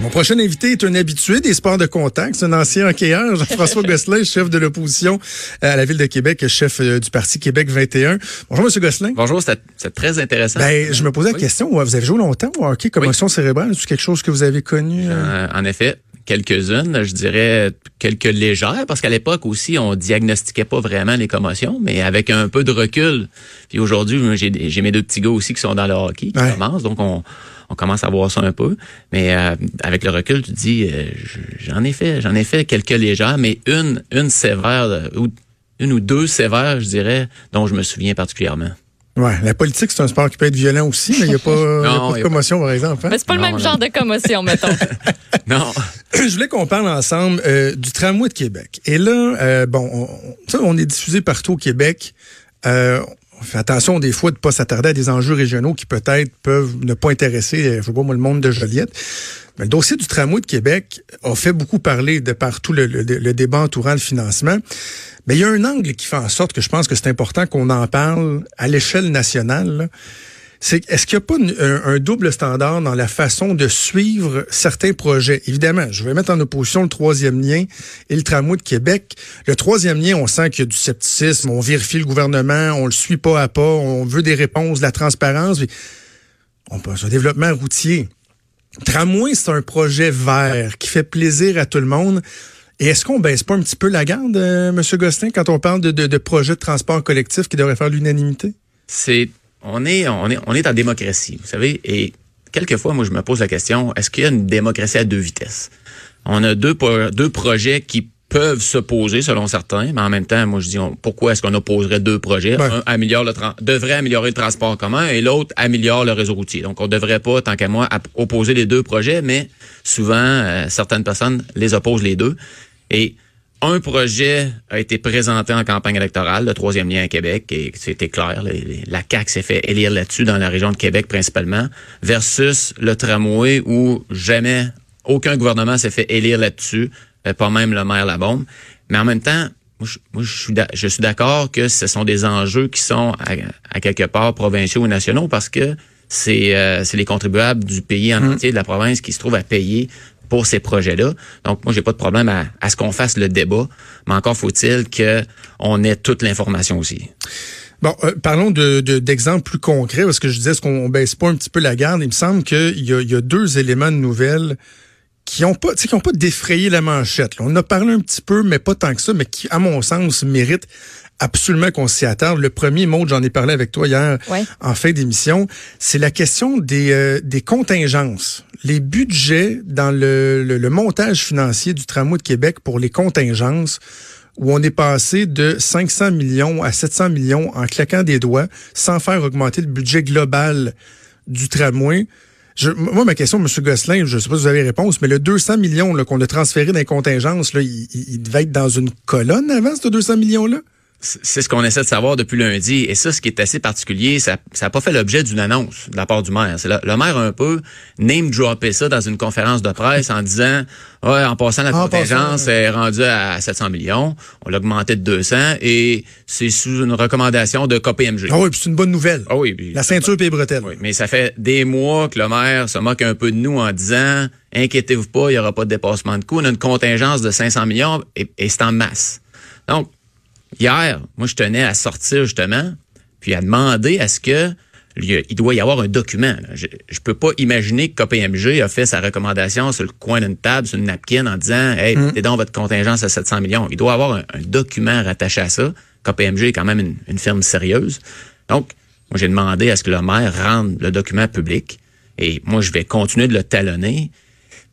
Mon prochain invité est un habitué des sports de contact. C'est un ancien hockeyeur, Jean-François Gosselin, chef de l'opposition à la Ville de Québec, chef euh, du Parti Québec 21. Bonjour, Monsieur Gosselin. Bonjour, c'est très intéressant. Ben, je me posais la question, vous avez joué longtemps au hockey, commotion cérébrale, c'est quelque chose que vous avez connu? Euh? Euh, en effet, quelques-unes, je dirais quelques légères, parce qu'à l'époque aussi, on diagnostiquait pas vraiment les commotions, mais avec un peu de recul. Puis aujourd'hui, j'ai mes deux petits gars aussi qui sont dans le hockey, qui commencent, donc on on commence à voir ça un peu. Mais euh, avec le recul, tu te dis, euh, j'en ai fait, j'en ai fait quelques légères, mais une, une sévère, euh, ou une ou deux sévères, je dirais, dont je me souviens particulièrement. Ouais, la politique, c'est un sport qui peut être violent aussi, mais il n'y a pas, de commotion, par exemple. Hein? Mais c'est pas le même genre de commotion, mettons. non. Je voulais qu'on parle ensemble du tramway de Québec. Et là, bon, on, on est diffusé partout au Québec. Euh, on fait attention des fois de ne pas s'attarder à des enjeux régionaux qui peut-être peuvent ne pas intéresser, euh, je sais pas moi, le monde de Joliette. Mais le dossier du tramway de Québec a fait beaucoup parler de par tout le, débat entourant le financement. Mais il y a un angle qui fait en sorte que je pense que c'est important qu'on en parle à l'échelle nationale est-ce qu'il n'y a pas un, double standard dans la façon de suivre certains projets? Évidemment, je vais mettre en opposition le troisième lien et le tramway de Québec. Le troisième lien, on sent qu'il y a du scepticisme, on vérifie le gouvernement, on le suit pas à pas, on veut des réponses, de la transparence. On passe au développement routier. Tramway, c'est un projet vert qui fait plaisir à tout le monde. Et est-ce qu'on baisse pas un petit peu la garde, euh, M. Gostin, quand on parle de, de, de projets de transport collectif qui devraient faire l'unanimité? C'est on est, on est, on est en démocratie, vous savez, et quelquefois, moi, je me pose la question, est-ce qu'il y a une démocratie à deux vitesses? On a deux, deux projets qui peuvent s'opposer selon certains, mais en même temps, moi je dis pourquoi est-ce qu'on opposerait deux projets? Un améliore le devrait améliorer le transport commun et l'autre améliore le réseau routier. Donc on devrait pas tant qu'à moi opposer les deux projets, mais souvent euh, certaines personnes les opposent les deux et un projet a été présenté en campagne électorale, le troisième lien à Québec, et c'était clair. la CAQ s'est fait élire là-dessus dans la région de Québec principalement, versus le tramway où jamais aucun gouvernement s'est fait élire là-dessus, euh, pas même le maire Labombe. Mais en même temps, moi, je, suis d'accord que ce sont des enjeux qui sont à, quelque part provinciaux ou nationaux parce que c'est euh, les contribuables du pays en mmh. entier, de la province, qui se trouvent à payer pour ces projets-là. Donc, moi, j'ai pas de problème à, ce qu'on fasse le débat, mais encore faut-il qu'on ait toute l'information aussi. Bon, euh, parlons de, d'exemples plus concrets, parce que je disais, qu'on baisse pas un petit peu la garde? Il me semble qu'il y y a deux éléments de nouvelles qui ont pas, qui ont pas défrayé la manchette. On a parlé un petit peu, mais pas tant que ça, mais qui, à mon sens, méritent absolument qu'on s'y attarde. Le premier mot, j'en ai parlé avec toi hier en fin d'émission, c'est la question des, euh, des contingences. Les budgets dans le, le, montage financier du tramway de Québec pour les contingences où on est passé de 500 millions à 700 millions en claquant des doigts sans faire augmenter le budget global du tramway. Je, moi, ma question, M. Gosselin, je ne sais pas si vous avez réponse, mais le 200 millions qu'on a transféré dans les contingences, là, il, il devait être dans une colonne avant, ce 200 millions-là? C'est ce qu'on essaie de savoir depuis lundi. Et ça, ce qui est assez particulier, ça n'a pas fait l'objet d'une annonce de la part du maire. C'est le, maire a un peu name droppé ça dans une conférence de presse en disant Ouais, en passant la contingence est rendue à 700 millions. On l'a augmenté de 200 et c'est sous une recommandation de KPMG. Ah oui, c'est une bonne nouvelle. Ah oui. la ceinture et bretelles. Oui, mais ça fait des mois que le maire se moque un peu de nous en disant Inquiétez-vous pas, il n'y aura pas de dépassement de coûts. On a une contingence de 500 millions et, et c'est en masse. Donc, Hier, moi, je tenais à sortir justement, puis à demander à ce que il doit y avoir un document. Je, ne peux pas imaginer que KPMG a fait sa recommandation sur le coin d'une table, sur une napkin, en disant Hey, dans votre contingence à 700 millions. Il doit y avoir un, document rattaché à ça. KPMG est quand même une, une firme sérieuse. Donc, moi, j'ai demandé à ce que le maire rende le document public. Et moi, je vais continuer de le talonner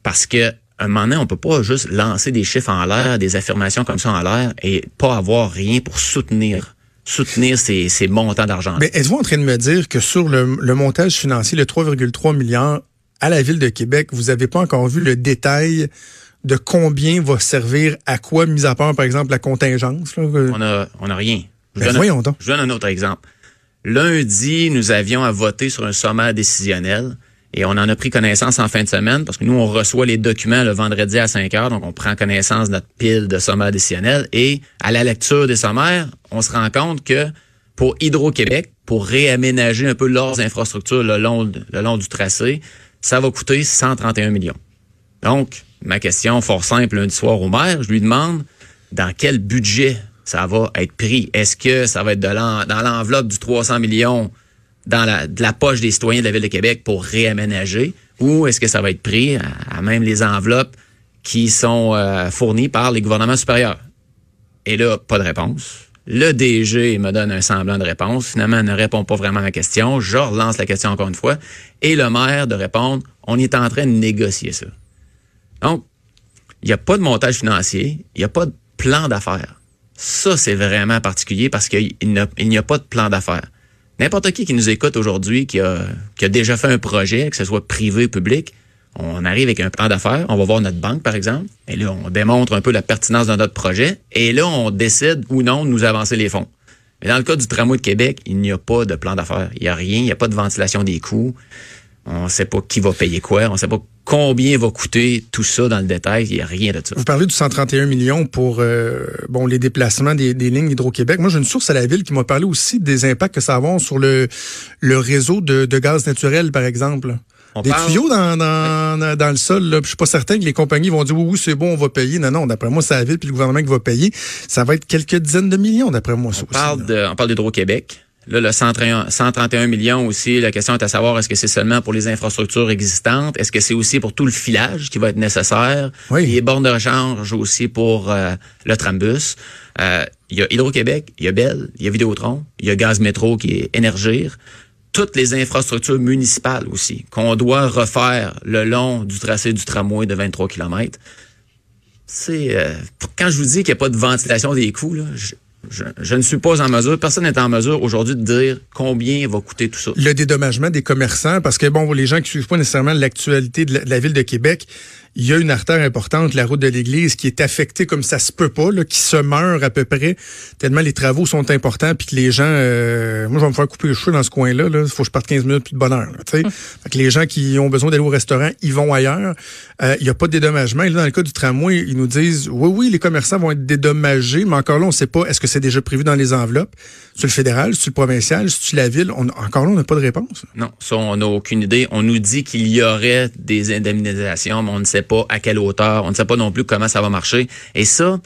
parce que un moment donné, on peut pas juste lancer des chiffres en l'air, des affirmations comme ça en l'air et pas avoir rien pour soutenir soutenir ces, ces montants d'argent. Mais êtes-vous en train de me dire que sur le, montage financier, le 3,3 milliards à la ville de Québec, vous n'avez pas encore vu le détail de combien va servir à quoi, mis à part, par exemple, la contingence? On a, on a rien. Je, ben voyons donc. je donne un autre exemple. Lundi, nous avions à voter sur un sommaire décisionnel et on en a pris connaissance en fin de semaine parce que nous, on reçoit les documents le vendredi à 5 heures. Donc, on prend connaissance de notre pile de sommaires décisionnels. Et à la lecture des sommaires, on se rend compte que pour Hydro-Québec, pour réaménager un peu leurs infrastructures le long, le long du tracé, ça va coûter 131 millions. Donc, ma question fort simple lundi soir au maire, je lui demande dans quel budget ça va être pris? Est-ce que ça va être dans l'enveloppe du 300 millions dans la, de la poche des citoyens de la Ville de Québec pour réaménager? Ou est-ce que ça va être pris? À, même les enveloppes qui sont euh, fournies par les gouvernements supérieurs? Et là, pas de réponse. Le DG me donne un semblant de réponse. Finalement, ne répond pas vraiment à la question. Je relance la question encore une fois. Et le maire de répondre, on est en train de négocier ça. Donc, il n'y a pas de montage financier, il n'y a pas de plan d'affaires. Ça, c'est vraiment particulier parce qu'il n'y a, pas de plan d'affaires. N'importe qui qui nous écoute aujourd'hui, qui a, qui a déjà fait un projet, que ce soit privé ou public, on arrive avec un plan d'affaires, on va voir notre banque, par exemple, et là, on démontre un peu la pertinence de notre projet, et là, on décide ou non de nous avancer les fonds. Mais dans le cas du tramway de Québec, il n'y a pas de plan d'affaires. Il n'y a rien, il n'y a pas de ventilation des coûts. On ne sait pas qui va payer quoi, on ne sait pas combien va coûter tout ça dans le détail, il n'y a rien de ça. Vous parlez du 131 millions pour euh, bon les déplacements des, lignes Hydro-Québec. Moi, j'ai une source à la ville qui m'a parlé aussi des impacts que ça va avoir sur le, le réseau de, de gaz naturel, par exemple des tuyaux dans, dans, dans, le sol. Là. Je suis pas certain que les compagnies vont dire oui, oui, c'est bon, on va payer. Non, non, d'après moi, c'est la ville puis le gouvernement qui va payer. Ça va être quelques dizaines de millions, d'après moi. On, parle de, on parle d'Hydro-Québec. Là, le 131, 131 millions aussi, la question est à savoir, est-ce que c'est seulement pour les infrastructures existantes? Est-ce que c'est aussi pour tout le filage qui va être nécessaire? Oui. Les bornes de rechange aussi pour euh, le trambus. Euh, il y a Hydro-Québec, il y a Bell, il y a Vidéotron, il y a Gaz Métro qui est Énergir toutes les infrastructures municipales aussi, qu'on doit refaire le long du tracé du tramway de 23 km. C'est euh, quand je vous dis qu'il n'y a pas de ventilation des coûts, là, je, je, ne suis pas en mesure, personne n'est en mesure aujourd'hui de dire combien va coûter tout ça. Le dédommagement des commerçants, parce que bon, les gens qui suivent pas nécessairement l'actualité de, la ville de Québec, il y a une artère importante, la route de l'église, qui est affectée comme ça se peut pas, là, qui se meurt à peu près, tellement les travaux sont importants, puis que les gens, euh, moi je vais me faire couper les cheveux dans ce coin-là, il faut que je parte 15 minutes plus de bonheur. Là, hum. les gens qui ont besoin d'aller au restaurant, ils vont ailleurs. Euh, il n'y a pas de dédommagement. Et là, dans le cas du tramway, ils nous disent, oui, oui, les commerçants vont être dédommagés, mais encore là, on ne sait pas, est-ce que c'est déjà prévu dans les enveloppes? Sur le fédéral, sur le provincial, sur la ville? On, encore là, on n'a pas de réponse. Non, ça, on n'a aucune idée. On nous dit qu'il y aurait des indemnisations, mais on ne sait pas à quelle hauteur. On ne sait pas non plus comment ça va marcher. Et ça,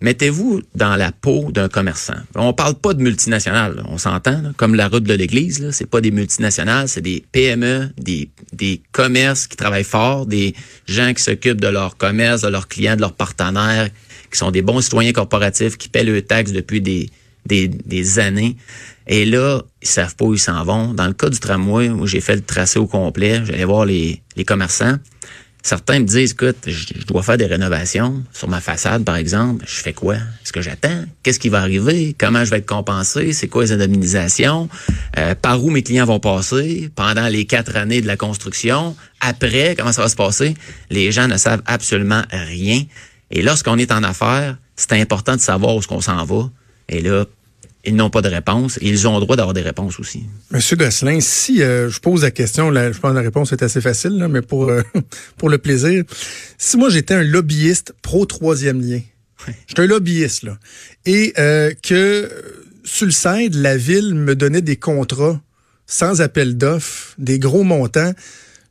mettez-vous dans la peau d'un commerçant. On parle pas de multinationales, on s'entend, comme la route de l'église, c'est pas des multinationales, c'est des PME, des, des commerces qui travaillent fort, des gens qui s'occupent de leur commerce, de leurs clients, de leurs partenaires, qui sont des bons citoyens corporatifs, qui paient leurs taxes depuis des, des, années. Et là, ils savent pas où ils s'en vont. Dans le cas du tramway, où j'ai fait le tracé au complet, j'allais voir les, les commerçants. Certains me disent, écoute, je, dois faire des rénovations sur ma façade, par exemple. Je fais quoi? Est-ce que j'attends? Qu'est-ce qui va arriver? Comment je vais être compensé? C'est quoi les indemnisations? Euh, par où mes clients vont passer pendant les quatre années de la construction? Après, comment ça va se passer? Les gens ne savent absolument rien. Et lorsqu'on est en affaires, c'est important de savoir où est-ce qu'on s'en va. Et là, ils n'ont pas de réponse et ils ont le droit d'avoir des réponses aussi. Monsieur Gosselin, si euh, je pose la question, là, je pense que la réponse est assez facile, là, mais pour, euh, pour le plaisir, si moi j'étais un lobbyiste pro-troisième lien, j'étais un lobbyiste, là, et euh, que sur le site, la ville me donnait des contrats sans appel d'offres, des gros montants,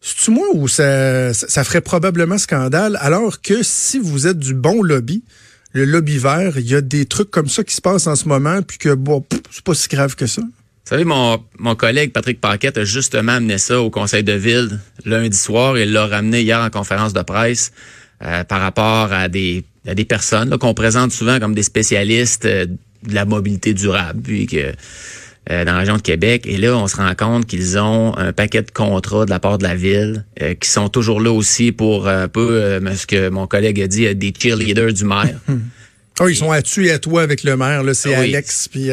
c'est-tu moi ou ça, ça ferait probablement scandale, alors que si vous êtes du bon lobby, le lobby vert, il y a des trucs comme ça qui se passent en ce moment, puis que bon, c'est pas si grave que ça. Vous savez, mon, mon collègue Patrick Paquette a justement amené ça au conseil de ville lundi soir et l'a ramené hier en conférence de presse euh, par rapport à des, à des personnes qu'on présente souvent comme des spécialistes euh, de la mobilité durable, puis que euh, dans la région de Québec. Et là, on se rend compte qu'ils ont un paquet de contrats de la part de la ville euh, qui sont toujours là aussi pour un peu, euh, ce que mon collègue a dit, des cheerleaders du maire. Oh, ils sont à tu et à toi avec le maire, là, c'est Alex puis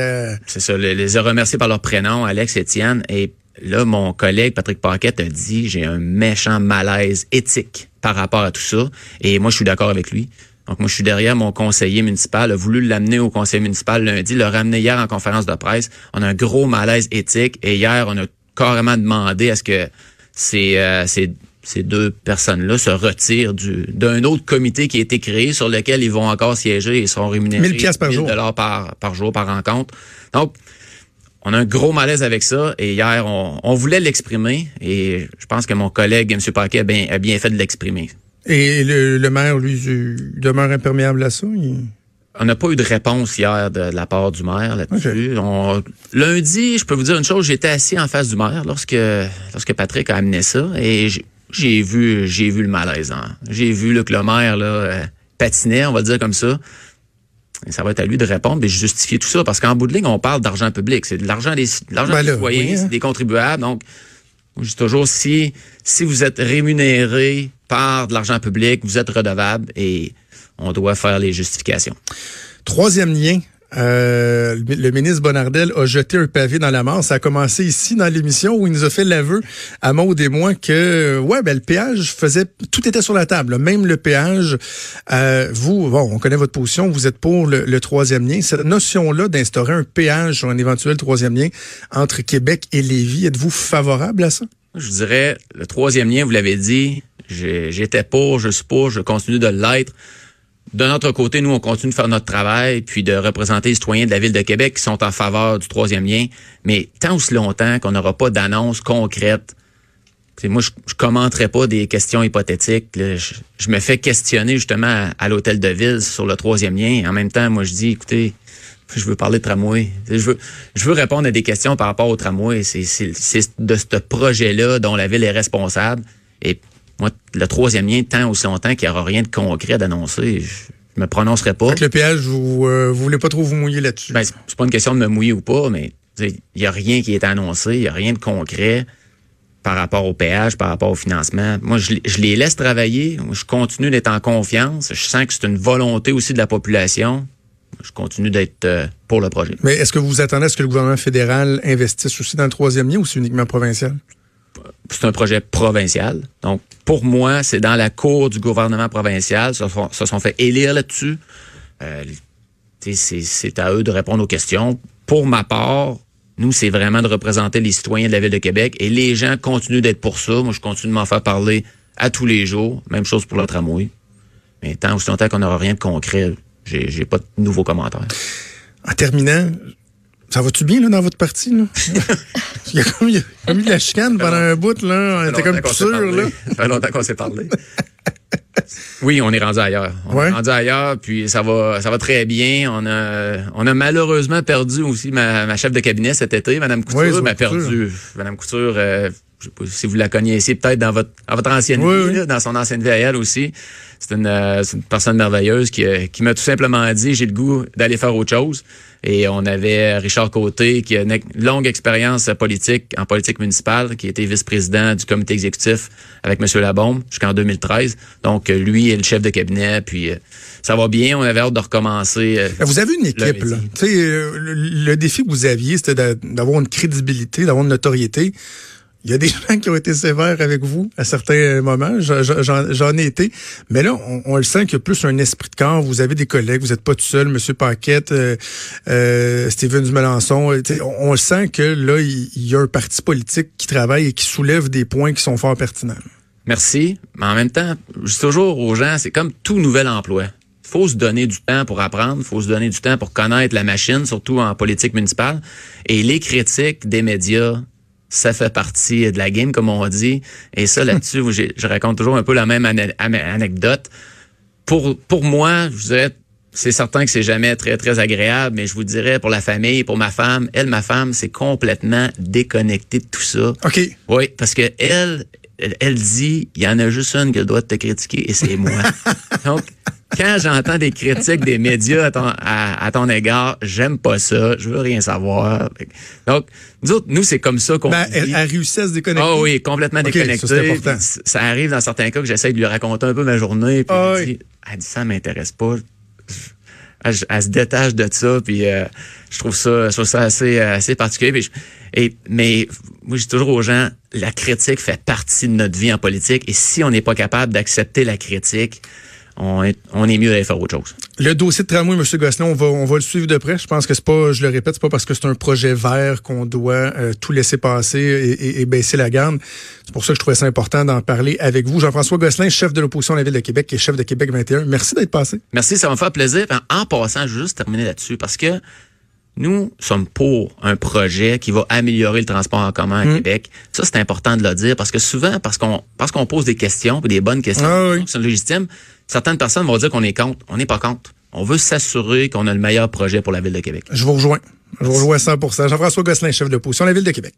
C'est ça, les, les a remerciés par leur prénom, Alex Étienne et là mon collègue Patrick Paquette a dit j'ai un méchant malaise éthique par rapport à tout ça et moi je suis d'accord avec lui. Donc, moi, je suis derrière mon conseiller municipal, a voulu l'amener au conseil municipal lundi, le ramener hier en conférence de presse. On a un gros malaise éthique et hier, on a carrément demandé à ce que ces, euh, ces, ces deux personnes-là se retirent du, d'un autre comité qui a été créé sur lequel ils vont encore siéger et seront rémunérés 1000 pièces par jour. Par, par jour, par rencontre. Donc, on a un gros malaise avec ça et hier, on, on voulait l'exprimer et je pense que mon collègue, M. Paquet, a bien, a bien fait de l'exprimer. Et le, le maire, lui, demeure imperméable à ça? il- On n'a pas eu de réponse hier de, de la part du maire là-dessus. Lundi, je peux vous dire une chose, j'étais assis en face du maire lorsque lorsque Patrick a amené ça et j'ai- vu j'ai vu le malaise. hein. J'ai vu là, que le maire là, euh, patinait, on va dire comme ça. Et ça va être à lui de répondre et justifier tout ça parce qu'en bout de ligne, on parle d'argent public, c'est de l'argent des de l'argent Ben des citoyens, oui, hein. des contribuables. Donc je toujours si si vous êtes rémunéré par de l'argent public, vous êtes redevable et on doit faire les justifications. Troisième lien. Euh, le ministre Bonardel a jeté un pavé dans la mort. Ça a commencé ici dans l'émission où il nous a fait l'aveu à Maud et moi que ouais ben le péage faisait tout était sur la table, même le péage. euh, vous bon on connaît votre position, vous êtes pour le, le troisième lien. Cette notion là d'instaurer un péage sur un éventuel troisième lien entre Québec et Lévis, êtes-vous favorable à ça? Je dirais, le troisième lien, vous l'avez dit, j'étais pour, je suis pour, je continue de l'être. De notre côté, nous, on continue de faire notre travail, puis de représenter les citoyens de la Ville de Québec qui sont en faveur du troisième lien. Mais tant aussi longtemps qu'on n'aura pas d'annonce concrète, moi, je, je commenterai pas des questions hypothétiques. Je, me fais questionner justement à, l'hôtel de ville sur le troisième lien. En même temps, moi, je dis, écoutez, je veux parler de tramway. Je veux, je veux répondre à des questions par rapport au tramway. C'est, de ce projet-là dont la ville est responsable. Moi, le troisième lien, tant aussi longtemps qu'il n'y aura rien de concret d'annoncer, je, je me prononcerai pas. Fait que le péage vous euh, vous voulez pas trop vous mouiller là-dessus? Ben, c'est pas une question de me mouiller ou pas, mais il n'y a rien qui est annoncé, il n'y a rien de concret par rapport au péage, par rapport au financement. Moi, je, les- je les laisse travailler. Je continue d'être en confiance. Je sens que c'est une volonté aussi de la population. Je continue d'être euh, pour le projet. Mais est-ce que vous vous attendez à ce que le gouvernement fédéral investisse aussi dans le troisième lien ou c'est uniquement provincial? C'est un projet provincial. Donc, pour moi, c'est dans la cour du gouvernement provincial. Se sont, se sont fait élire là-dessus. Euh, c'est à eux de répondre aux questions. Pour ma part, nous, c'est vraiment de représenter les citoyens de la Ville de Québec et les gens continuent d'être pour ça. Moi, je continue de m'en faire parler à tous les jours. Même chose pour le tramway. Mais tant aussi longtemps qu'on n'aura rien de concret, j'ai pas de nouveaux commentaires. En terminant, ça va-tu bien là, dans votre parti? Là? il y a comme, il a de la chicane pendant un bout. Là. On était comme sûr. Là. Ça fait longtemps qu'on s'est parlé. Oui, on est rendu ailleurs. On Ouais. est rendu ailleurs, puis ça va, ça va très bien. On a, on a malheureusement perdu aussi ma, ma chef de cabinet cet été, Madame Couture, Zoé m'a perdu. Madame Couture, euh, je sais pas si vous la connaissez peut-être dans votre, dans votre ancienne Oui, vie, oui. là, dans son ancienne vie à elle aussi. C'est une, euh, une personne merveilleuse qui, euh, qui m'a tout simplement dit j'ai le goût d'aller faire autre chose. Et on avait Richard Côté qui a une longue expérience politique en politique municipale, qui était vice-président du comité exécutif avec M. Labombe jusqu'en 2013. Donc euh, lui est le chef de cabinet, puis euh, ça va bien. On avait hâte de recommencer. euh, Vous avez une équipe. Là. Le, le défi que vous aviez, c'était d'a- d'avoir une crédibilité, d'avoir une notoriété. Il y a des gens qui ont été sévères avec vous à certains moments. J'en- ai été. Mais là, on, on le sent qu'il y a plus un esprit de corps. Vous avez des collègues. Vous n'êtes pas tout seul. Monsieur Paquette, euh, euh, Steven euh, On, le sent que là, il, y a un parti politique qui travaille et qui soulève des points qui sont fort pertinents. Merci. Mais en même temps, je dis toujours aux gens, c'est comme tout nouvel emploi. Faut se donner du temps pour apprendre, faut se donner du temps pour connaître la machine, surtout en politique municipale. Et les critiques des médias, ça fait partie de la game, comme on dit. Et ça, là-dessus, je raconte toujours un peu la même ane- ane- anecdote. Pour, pour moi, je dirais, c'est certain que c'est jamais très, très agréable, mais je vous dirais, pour la famille, pour ma femme, elle, ma femme, c'est complètement déconnecté de tout ça. OK. Oui, parce que elle, elle, elle dit, il y en a juste une qui doit te critiquer et c'est moi. Donc, quand j'entends des critiques des médias à ton, à, à ton égard, j'aime pas ça, je veux rien savoir. Donc, nous autres, nous, c'est comme ça qu'on Ben, elle, elle réussit à se déconnecter. Ah oui, complètement Ok, déconnecté. ça, Ça arrive dans certains cas que j'essaie de lui raconter un peu ma journée. Puis Ah elle, oui. dit, elle dit, ça m'intéresse pas. Elle, elle se détache de ça, puis euh, je trouve ça, je trouve ça assez, euh, assez particulier. Puis je- et, mais moi, je dis toujours aux gens, la critique fait partie de notre vie en politique. Et si on n'est pas capable d'accepter la critique, on est, on est mieux d'aller faire autre chose. Le dossier de tramway, M. Gosselin, on va, on va le suivre de près. Je pense que c'est pas, je le répète, c'est pas parce que c'est un projet vert qu'on doit euh, tout laisser passer et, et- et baisser la garde. C'est pour ça que je trouvais ça important d'en parler avec vous. Jean-François Gosselin, chef de l'opposition à la Ville de Québec et chef de Québec 21. Merci d'être passé. Merci, ça va me faire plaisir. En, en passant, je veux juste terminer là-dessus parce que Nous sommes pour un projet qui va améliorer le transport en commun à Mm. Québec. Ça, c'est important de le dire parce que souvent, parce qu'on parce qu'on pose des questions, puis des bonnes questions, Ah oui. qui sont légitimes, certaines personnes vont dire qu'on est contre. On n'est pas contre. On veut s'assurer qu'on a le meilleur projet pour la ville de Québec. Je vous rejoins. Je vous rejoins à 100 Jean-François Gosselin, chef de position de la Ville de Québec.